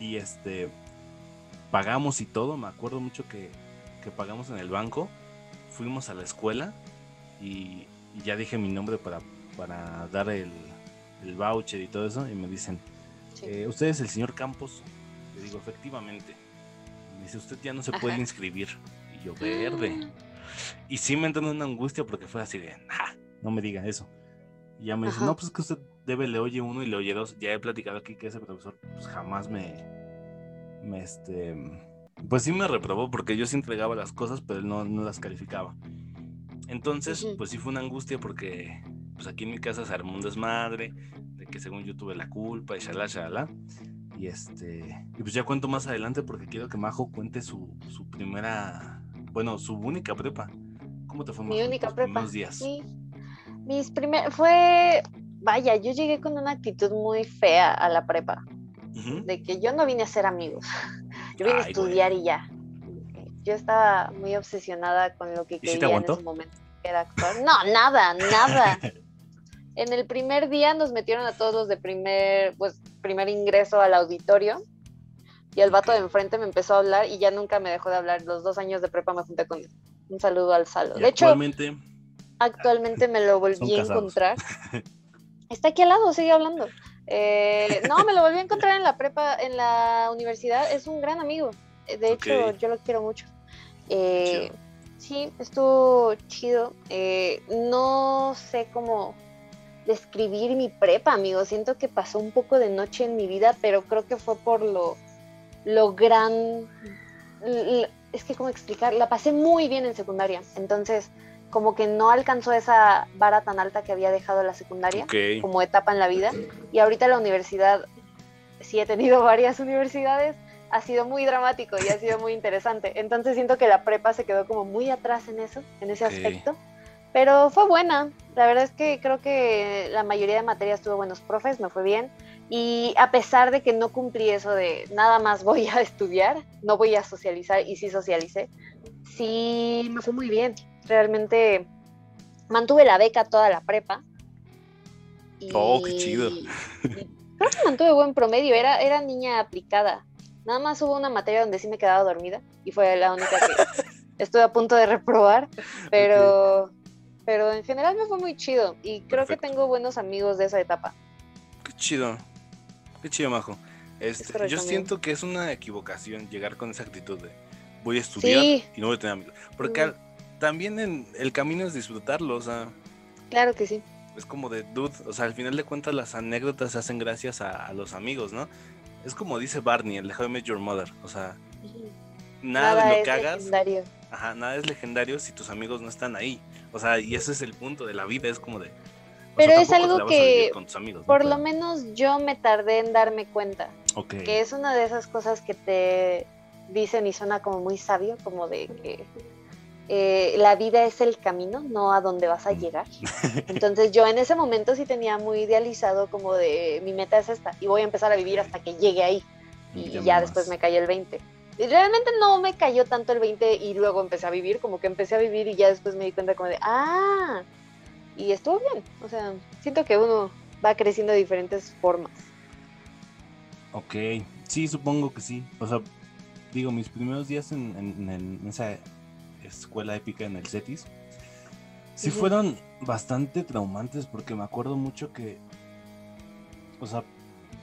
Y este pagamos y todo. Me acuerdo mucho que, que pagamos en el banco. Fuimos a la escuela y, ya dije mi nombre para, para dar el, el voucher y todo eso. Y me dicen, eh, ¿usted es el señor Campos? Le digo, efectivamente dice, usted ya no se puede inscribir. Y yo, verde. Y sí me entró una angustia porque fue así de, no me diga eso. Y ya me dice, no, pues es que usted debe le oye uno y le oye dos. Ya he platicado aquí que ese profesor pues jamás me, me este, pues sí me reprobó porque yo sí entregaba las cosas, pero él no, no las calificaba. Entonces, pues sí fue una angustia porque pues aquí en mi casa se armó un desmadre, de que según yo tuve la culpa y shalá, shalá. Y este, y pues ya cuento más adelante porque quiero que Majo cuente su, su primera, bueno, su única prepa. ¿Cómo te fue, Mi única prepa. días? mis primer, fue, vaya, yo llegué con una actitud muy fea a la prepa. De que yo no vine a ser amigos, yo vine a estudiar y ya. Yo estaba muy obsesionada con lo que quería en ese momento, que era actuar. No, nada, nada. En el primer día nos metieron a todos de primer, pues, primer ingreso al auditorio y el vato de enfrente me empezó a hablar y ya nunca me dejó de hablar. Los dos años de prepa me junté con él. Un saludo al Salo. De hecho, actualmente, me lo volví a encontrar. Está aquí al lado, sigue hablando. Eh, no, me lo volví a encontrar en la prepa, en la universidad. Es un gran amigo. De hecho, yo lo quiero mucho. Eh, sí, estuvo chido. Eh, no sé cómo describir mi prepa, amigo. Siento que pasó un poco de noche en mi vida, pero creo que fue por lo, lo gran... Es que, ¿cómo explicar? La pasé muy bien en secundaria. Entonces, como que no alcanzó esa vara tan alta que había dejado la secundaria como etapa en la vida. Y ahorita la universidad, sí he tenido varias universidades, ha sido muy dramático y ha sido muy interesante. Entonces siento que la prepa se quedó como muy atrás en eso, en ese aspecto. Pero fue buena. La verdad es que creo que la mayoría de materias tuvo buenos profes, me fue bien. Y a pesar de que no cumplí eso de nada más voy a estudiar, no voy a socializar y sí socialicé, sí me fue muy bien. Realmente mantuve la beca toda la prepa. oh, qué chido. creo que mantuve buen promedio, era, era niña aplicada. Nada más hubo una materia donde sí me quedaba dormida y fue la única que estuve a punto de reprobar, pero pero en general me fue muy chido y creo que tengo buenos amigos de esa etapa. Qué chido, qué chido, Majo. Este, yo siento que es una equivocación llegar con esa actitud de voy a estudiar y no voy a tener amigos. Porque también en, el camino es disfrutarlo, o sea. Claro que sí. Es como de dude, o sea, al final de cuentas las anécdotas se hacen gracias a, los amigos, ¿no? Es como dice Barney, el de How I Met Your Mother, o sea, nada, de lo que hagas. Ajá, nada es legendario si tus amigos no están ahí. O sea, y ese es el punto de la vida, es como de... Pero es algo que por lo menos yo me tardé en darme cuenta. Que es una de esas cosas que te dicen y suena como muy sabio, como de que eh, la vida es el camino, no a dónde vas a llegar. Entonces yo en ese momento sí tenía muy idealizado como de mi meta es esta y voy a empezar a vivir hasta que llegue ahí. Y, ya, después me cayó el 20. realmente no me cayó tanto el 20 y luego empecé a vivir, como que empecé a vivir y ya después me di cuenta como de, ah, y estuvo bien. O sea, siento que uno va creciendo de diferentes formas. Ok, sí, supongo que sí. O sea, digo, mis primeros días en, esa escuela épica en el CETIS, sí fueron bastante traumantes porque me acuerdo mucho que, o sea,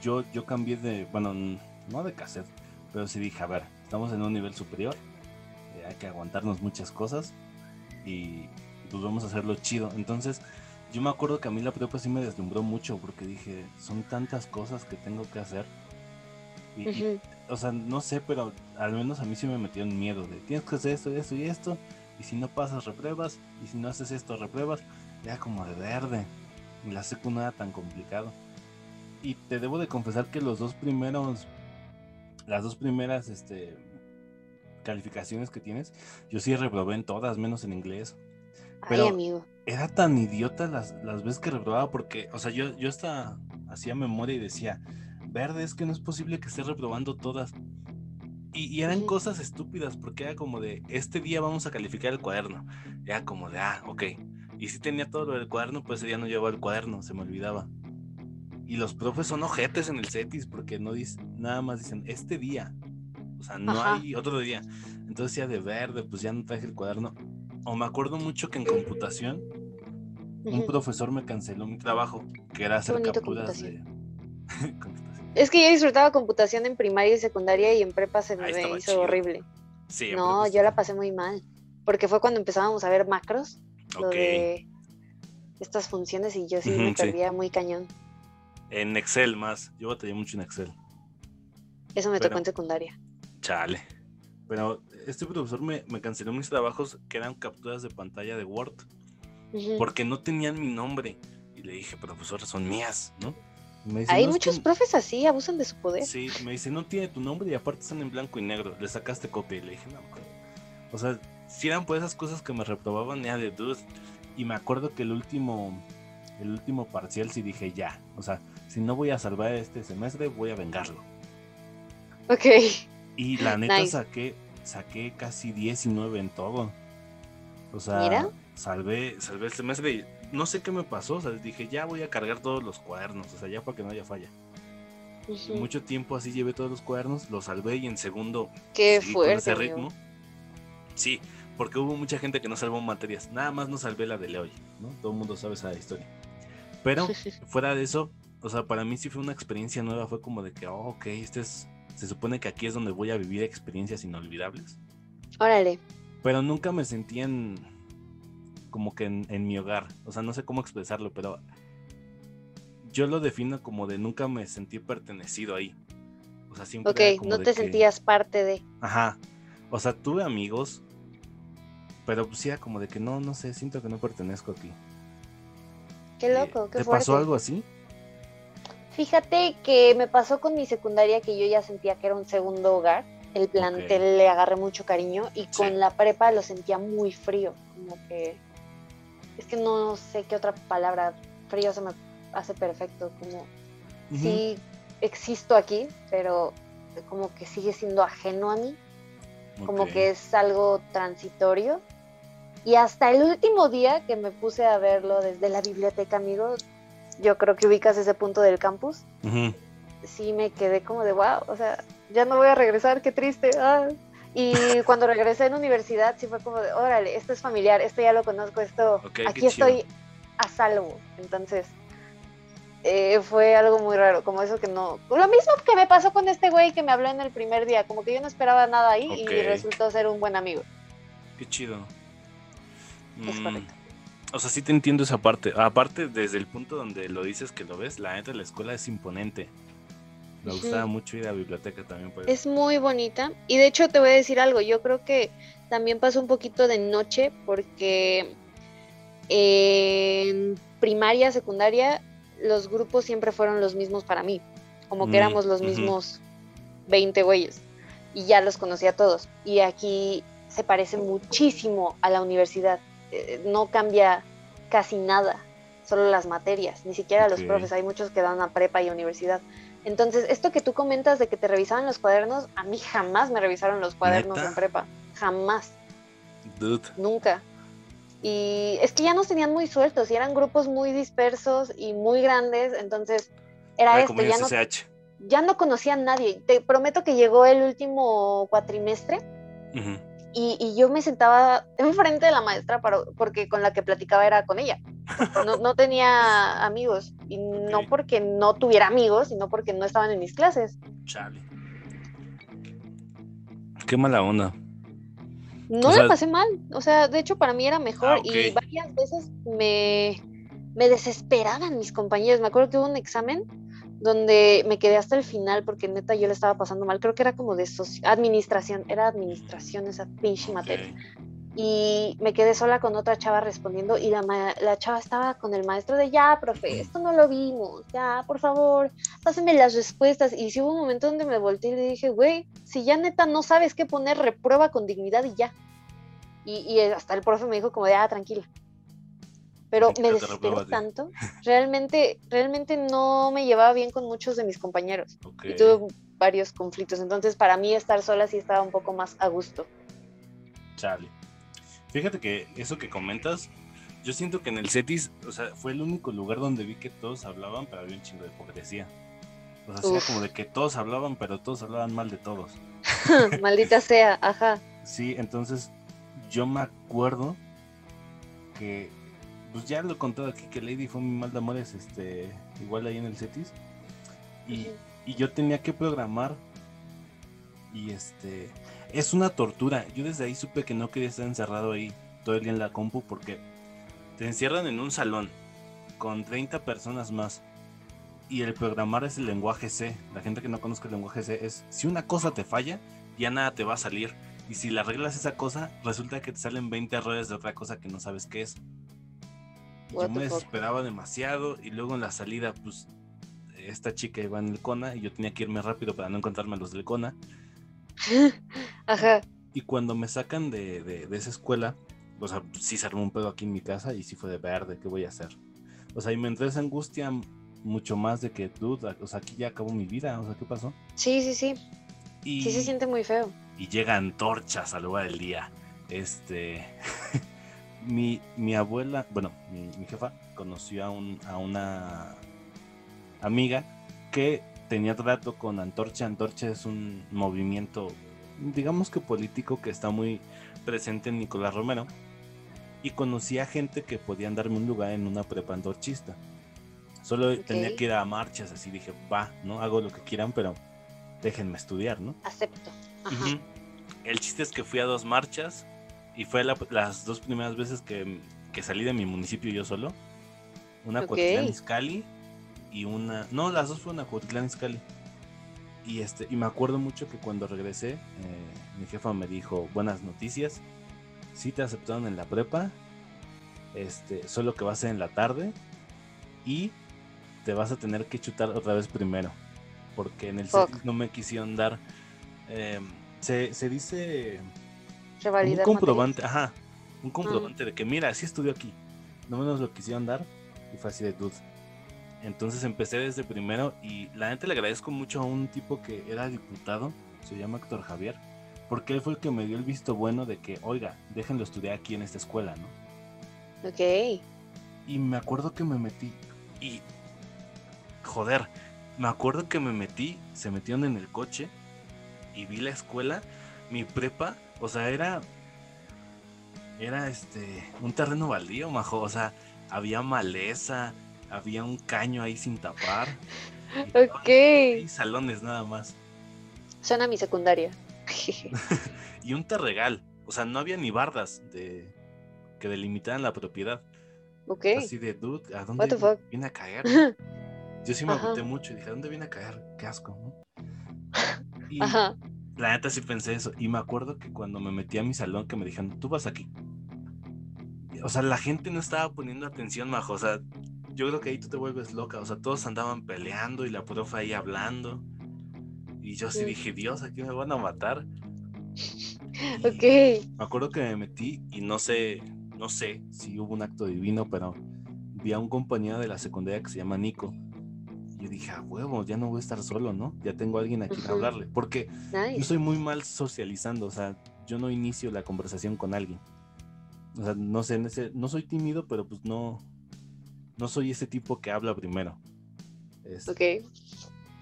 yo, yo cambié de, bueno, no de cassette, pero sí dije, a ver, estamos en un nivel superior, eh, hay que aguantarnos muchas cosas y pues vamos a hacerlo chido. Entonces, yo me acuerdo que a mí la prepa sí me deslumbró mucho porque dije, son tantas cosas que tengo que hacer o sea, no sé, pero al menos a mí sí me metió en miedo de tienes que hacer esto, esto y esto. Y si no pasas, repruebas. Y si no haces esto, repruebas. Ya como de verde. Y la secu no era tan complicado. Y te debo de confesar que los dos primeros. Las dos primeras este, calificaciones que tienes, yo sí reprobé en todas, menos en inglés. Pero amigo. era tan idiota las, las veces que reprobaba porque, o sea, yo, yo hasta hacía memoria y decía, verde, es que no es posible que esté reprobando todas. Y, eran cosas estúpidas, porque era como de, este día vamos a calificar el cuaderno. Era como de, ah, ok. Y si tenía todo lo del cuaderno, pues ese día no llevaba el cuaderno, se me olvidaba. Y los profes son ojetes en el CETIS, porque no dicen, nada más dicen, este día. O sea, no hay otro día. Entonces ya de verde, pues ya no traje el cuaderno. O me acuerdo mucho que en computación, un profesor me canceló mi trabajo, que era hacer capturas de... Es que yo disfrutaba computación en primaria y secundaria y en prepa se me hizo horrible. no, yo la pasé muy mal. Porque fue cuando empezábamos a ver macros, lo de estas funciones y yo sí me perdía muy cañón. En Excel más, yo batallé mucho en Excel. Eso me tocó en secundaria. Chale. Pero este profesor me, canceló mis trabajos que eran capturas de pantalla de Word. Porque no tenían mi nombre. Y le dije, profesor, son mías, ¿no? Hay muchos profes así, abusan de su poder. Sí, me dice, no tiene tu nombre y aparte están en blanco y negro. Le sacaste copia y le dije, no, o sea, si eran por esas cosas que me reprobaban ya de dude. Y me acuerdo que el último, el último parcial sí dije, ya, o sea, si no voy a salvar este semestre, voy a vengarlo. Ok. Y la neta saqué, saqué casi 19 en todo. O sea, salvé, salvé el semestre y no sé qué me pasó, o sea, dije, ya voy a cargar todos los cuadernos, o sea, ya para que no haya falla. Mucho tiempo así llevé todos los cuadernos, los salvé y en segundo, qué fuerte, ese ritmo. Sí, porque hubo mucha gente que no salvó materias, nada más no salvé la de Leoy, ¿no? Todo el mundo sabe esa historia. Pero fuera de eso, o sea, para mí sí fue una experiencia nueva, fue como de que, oh, ok, este es, se supone que aquí es donde voy a vivir experiencias inolvidables. Órale. Pero nunca me sentí en como que en, mi hogar. O sea, no sé cómo expresarlo, pero yo lo defino como de nunca me sentí pertenecido ahí. O sea, siempre. Ok, no te sentías parte de. Ajá. O sea, tuve amigos, pero pues era como de que no, no sé, siento que no pertenezco aquí. Qué loco, qué ¿Te pasó algo así? Fíjate que me pasó con mi secundaria que yo ya sentía que era un segundo hogar. El plantel le agarré mucho cariño y con la prepa lo sentía muy frío, como que es que no sé qué otra palabra, frío se me hace perfecto, como sí existo aquí, pero como que sigue siendo ajeno a mí, como que es algo transitorio. Y hasta el último día que me puse a verlo desde la biblioteca, amigo, yo creo que ubicas ese punto del campus, sí me quedé como de wow, o sea, ya no voy a regresar, qué triste. Ah. Y cuando regresé en universidad, sí fue como de, órale, esto es familiar, esto ya lo conozco, esto, aquí estoy a salvo. Entonces, eh, fue algo muy raro, como eso que no... Lo mismo que me pasó con este güey que me habló en el primer día, como que yo no esperaba nada ahí y resultó ser un buen amigo. Qué chido. Es mm, correcto. O sea, sí te entiendo esa parte. Aparte, desde el punto donde lo dices que lo ves, la neta de la escuela es imponente. Me gustaba mucho ir a la biblioteca también. Es muy bonita. Y de hecho te voy a decir algo, yo creo que también pasó un poquito de noche porque en primaria, secundaria, los grupos siempre fueron los mismos para mí. Como que mm, éramos los mismos 20 güeyes. Y ya los conocía a todos. Y aquí se parece muchísimo a la universidad. Eh, no cambia casi nada, solo las materias, ni siquiera los profes. Hay muchos que dan a prepa y universidad. Entonces, esto que tú comentas de que te revisaban los cuadernos, a mí jamás me revisaron los cuadernos ¿Neta? en prepa. Jamás, Dude. nunca. Y es que ya nos tenían muy sueltos y eran grupos muy dispersos y muy grandes, entonces era Era esto, ya no, ya no conocía a nadie. Te prometo que llegó el último cuatrimestre Ujú. Y, y yo me sentaba enfrente de la maestra para, porque con la que platicaba era con ella. No, no tenía amigos y no porque no tuviera amigos, sino porque no estaban en mis clases. Chale. Qué mala onda. No O la pasé mal, o sea, de hecho para mí era mejor Ah, y varias veces me, me desesperaban mis compañeros. Me acuerdo que hubo un examen donde me quedé hasta el final porque neta yo le estaba pasando mal. Creo que era como de administración, era administración esa pinche materia. Y me quedé sola con otra chava respondiendo y la, la chava estaba con el maestro de ya, profe, esto no lo vimos, ya, por favor, pásenme las respuestas. Y sí hubo un momento donde me volteé y le dije, güey, si ya neta no sabes qué poner, reprueba con dignidad y ya. Y, y hasta el profe me dijo como de, ah, tranquila. Pero me repruébate. tanto, realmente, realmente no me llevaba bien con muchos de mis compañeros y tuve varios conflictos. Entonces, para mí estar sola sí estaba un poco más a gusto. Chale. Fíjate que eso que comentas, yo siento que en el CETIS, o sea, fue el único lugar donde vi que todos hablaban, pero había un chingo de hipocresía. O sea, Uf. como de que todos hablaban, pero todos hablaban mal de todos. Maldita sea, ajá. Sí, entonces yo me acuerdo que, pues ya lo he contado aquí, que Lady fue mi mal de amores, este, igual ahí en el CETIS. Y, yo tenía que programar y este es una tortura. Yo desde ahí supe que no quería estar encerrado ahí todo el día en la compu porque te encierran en un salón con 30 personas más y el programar es el lenguaje C. La gente que no conozca el lenguaje C es si una cosa te falla, ya nada te va a salir. Y si le arreglas esa cosa, resulta que te salen 20 errores de otra cosa que no sabes qué es. Yo me desesperaba demasiado y luego en la salida, pues esta chica iba en el Kona y yo tenía que irme rápido para no encontrarme a los del Kona. Ajá. Y cuando me sacan de, de- de esa escuela, o sea, sí se armó un pedo aquí en mi casa y sí fue de verde, ¿qué voy a hacer? O sea, y me entró esa angustia mucho más de que, dude, o sea, aquí ya acabó mi vida, o sea, ¿qué pasó? Sí, sí, sí. Y, Sí se siente muy feo. y llega antorchas al lugar del día. Este, mi, mi abuela, bueno, mi, mi jefa conoció a, un, a una amiga que tenía trato con Antorcha. Antorcha es un movimiento, digamos que político, que está muy presente en Nicolás Romero. Y conocí a gente que podían darme un lugar en una prepa antorchista. Solo tenía que ir a marchas, así dije, va, ¿no? Hago lo que quieran, pero déjenme estudiar, ¿no? Acepto. Ajá. El chiste es que fui a dos marchas y fue la- las dos primeras veces que, que salí de mi municipio yo solo. Una a Ok. Cuautitlán Izcalli y una... No, las dos fueron a Cuautitlán Izcalli. Y, este, y me acuerdo mucho que cuando regresé, eh, mi jefa me dijo, buenas noticias, sí te aceptaron en la prepa, este, solo que va a ser en la tarde y te vas a tener que chutar otra vez primero. Porque en el. CETIS no me quisieron dar... eh, se, se dice un comprobante, ajá, un comprobante de que mira, sí estudió aquí. No me nos lo quisieron dar y fue así de dude. Entonces empecé desde primero y la neta le agradezco mucho a un tipo que era diputado, se llama Héctor Javier, porque él fue el que me dio el visto bueno de que, oiga, déjenlo estudiar aquí en esta escuela, ¿no? Ok. Y me acuerdo que me metí y joder, me acuerdo que me metí, se metieron en el coche y vi la escuela, mi prepa, o sea, era era este un terreno baldío, majo, o sea, había maleza, había un caño ahí sin tapar. y Ok. hay salones nada más Suena a mi secundaria. y un terregal, o sea, no había ni bardas de que delimitaran la propiedad. ok. Así de, dude, ¿a dónde viene a caer? Yo sí me agüité mucho y dije, ¿a dónde viene a caer? Qué asco, ¿no? Y Ajá. La neta sí pensé eso. Y me acuerdo que cuando me metí a mi salón que me dijeron, tú vas aquí. O sea, la gente no estaba poniendo atención, majo. O sea, yo creo que ahí tú te vuelves loca. O sea, todos andaban peleando y la profe ahí hablando. Y yo sí Sí. dije, Dios, aquí me van a matar. Ok. Me acuerdo que me metí y no sé, no sé si hubo un acto divino, pero vi a un compañero de la secundaria que se llama Nico. Y yo dije, a huevo, ya no voy a estar solo, ¿no? Ya tengo a alguien a quien hablarle. Porque yo soy muy mal socializando, o sea, yo no inicio la conversación con alguien. O sea, no sé, no soy tímido, pero pues no, no soy ese tipo que habla primero. ok.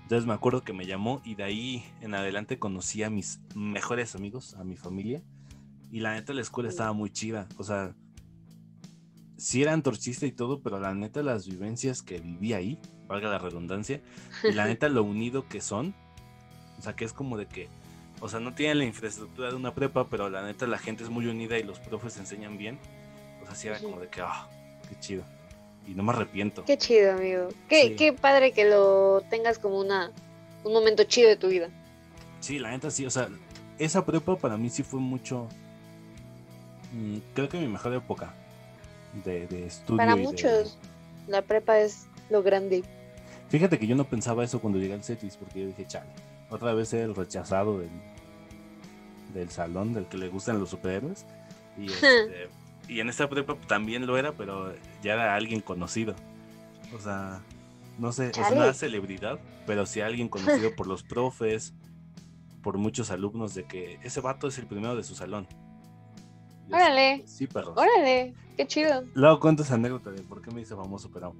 Entonces me acuerdo que me llamó y de ahí en adelante conocí a mis mejores amigos, a mi familia. Y la neta la escuela estaba muy chida. O sea, sí era antorchista y todo, pero la neta las vivencias que viví ahí, valga la redundancia, y la neta lo unido que son, o sea, que es como de que, o sea, no tienen la infraestructura de una prepa, pero la neta la gente es muy unida y los profes enseñan bien. O sea, sí era como de que, ah, qué chido y no me arrepiento. Qué chido, amigo. Qué, qué padre que lo tengas como una, un momento chido de tu vida. Sí, la neta sí, o sea, esa prepa para mí sí fue mucho, mm, creo que mi mejor época de, de estudio. Para muchos, la prepa es lo grande. Fíjate que yo no pensaba eso cuando llegué al CETIS, porque yo dije, chale, otra vez el rechazado del, del salón, del que le gustan los superhéroes. Y este, y en esta prepa también lo era, pero ya era alguien conocido. O sea, no sé, es una celebridad, pero sí alguien conocido por los profes, por muchos alumnos, de que ese vato es el primero de su salón. Órale. Sí, perro. Órale, qué chido. Luego cuentas anécdota de por qué me hice famoso, pero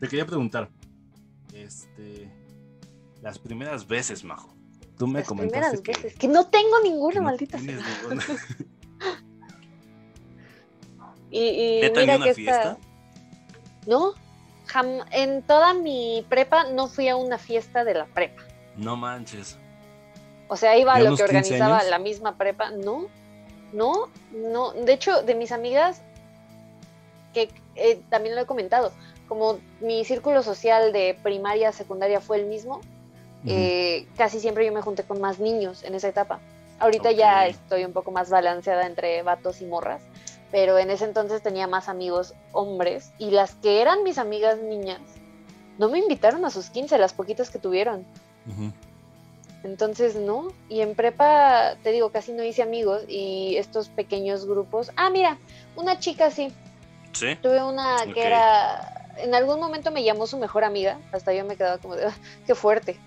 te quería preguntar, este, las primeras veces, Majo. Tú me las comentaste primeras veces, que no tengo ninguna, maldita sea. Y, mira que fiesta? No, en toda mi prepa no fui a una fiesta de la prepa. No manches. O sea, iba a lo que organizaba la misma prepa. No, no, no. De hecho, de mis amigas, que eh, también lo he comentado, como mi círculo social de primaria, secundaria fue el mismo, eh, casi siempre yo me junté con más niños en esa etapa. Ahorita ya estoy un poco más balanceada entre vatos y morras, pero en ese entonces tenía más amigos hombres y las que eran mis amigas niñas no me invitaron a sus 15, las poquitas que tuvieron. Entonces, no. Y en prepa, te digo, casi no hice amigos y estos pequeños grupos. Ah, mira, una chica sí. Sí. Tuve una que era. En algún momento me llamó su mejor amiga. Hasta yo me quedaba como de, ah, qué fuerte.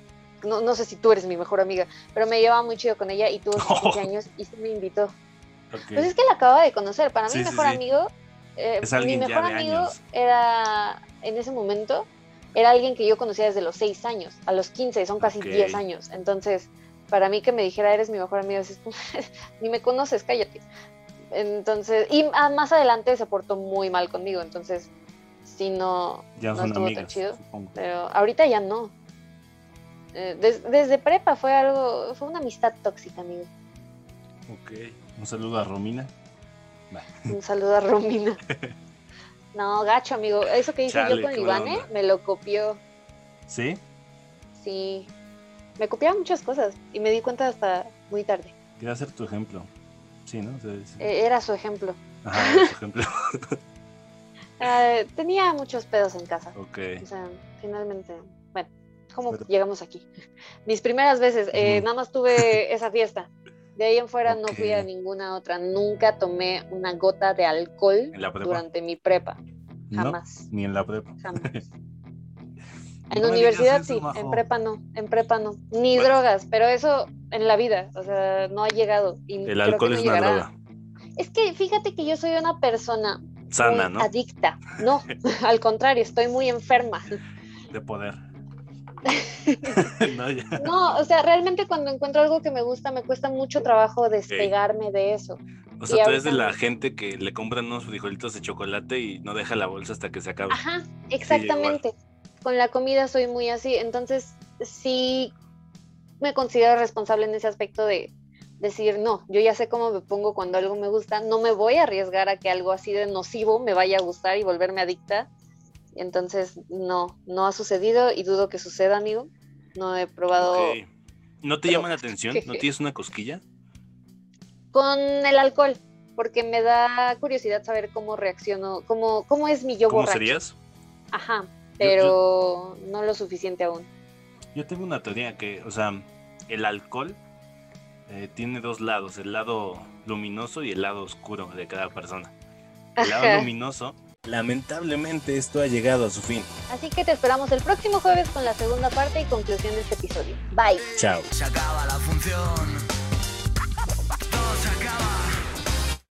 No, no sé si tú eres mi mejor amiga, pero me llevaba muy chido con ella y tuvo 15 años y se me invitó. Pues es que la acaba de conocer. Para mí, mi mejor amigo. Eh, mi mejor amigo era. En ese momento. Era alguien que yo conocía desde los 6 años. A los 15, son casi 10 años. Entonces, para mí que me dijera, eres mi mejor amigo, ni me conoces, cállate. Entonces, y ah, más adelante se portó muy mal conmigo. Entonces, sí, no, no estuvo tan chido. Pero ahorita ya no. Eh, desde prepa fue algo, fue una amistad tóxica, amigo. Ok. Un saludo a Romina. Un saludo a Romina. No, gacho, amigo. Eso que hice yo con Ivane me lo copió. ¿Sí? Sí. Me copiaba muchas cosas y me di cuenta hasta muy tarde. Quería ser tu ejemplo. Sí, ¿no? Eh, era su ejemplo. Ajá, era su ejemplo. Ah, tenía muchos pedos en casa. Ok. O sea, finalmente. Bueno, ¿cómo llegamos aquí? Mis primeras veces, eh, nada más tuve esa fiesta. De ahí en fuera no fui a ninguna otra. Nunca tomé una gota de alcohol durante mi prepa. Jamás. ni en la prepa. Jamás. en universidad sí, en prepa no, en prepa no. Ni drogas, pero eso en la vida, o sea, no ha llegado. El alcohol es una droga. Es que fíjate que yo soy una persona sana, ¿no? Adicta. No, al contrario, estoy muy enferma. De poder. no, o sea, realmente cuando encuentro algo que me gusta, me cuesta mucho trabajo despegarme de eso. O sea, tú eres de la gente que le compran unos frijolitos de chocolate y no deja la bolsa hasta que se acabe. Ajá, exactamente. Con la comida soy muy así, entonces sí me considero responsable en ese aspecto de decir, no, yo ya sé cómo me pongo cuando algo me gusta, no me voy a arriesgar a que algo así de nocivo me vaya a gustar y volverme adicta entonces, no, no ha sucedido y dudo que suceda, amigo. No he probado. ¿No te llama la atención? ¿No tienes una cosquilla? Con el alcohol, porque me da curiosidad saber cómo reacciono, cómo, cómo es mi yo ¿Cómo serías? Ajá, pero no lo suficiente aún. Yo tengo una teoría que, o sea, el alcohol eh, tiene dos lados, el lado luminoso y el lado oscuro de cada persona. El lado luminoso Lamentablemente esto ha llegado a su fin. Así que te esperamos el próximo jueves con la segunda parte y conclusión de este episodio. Bye. Chao. Se acaba la función.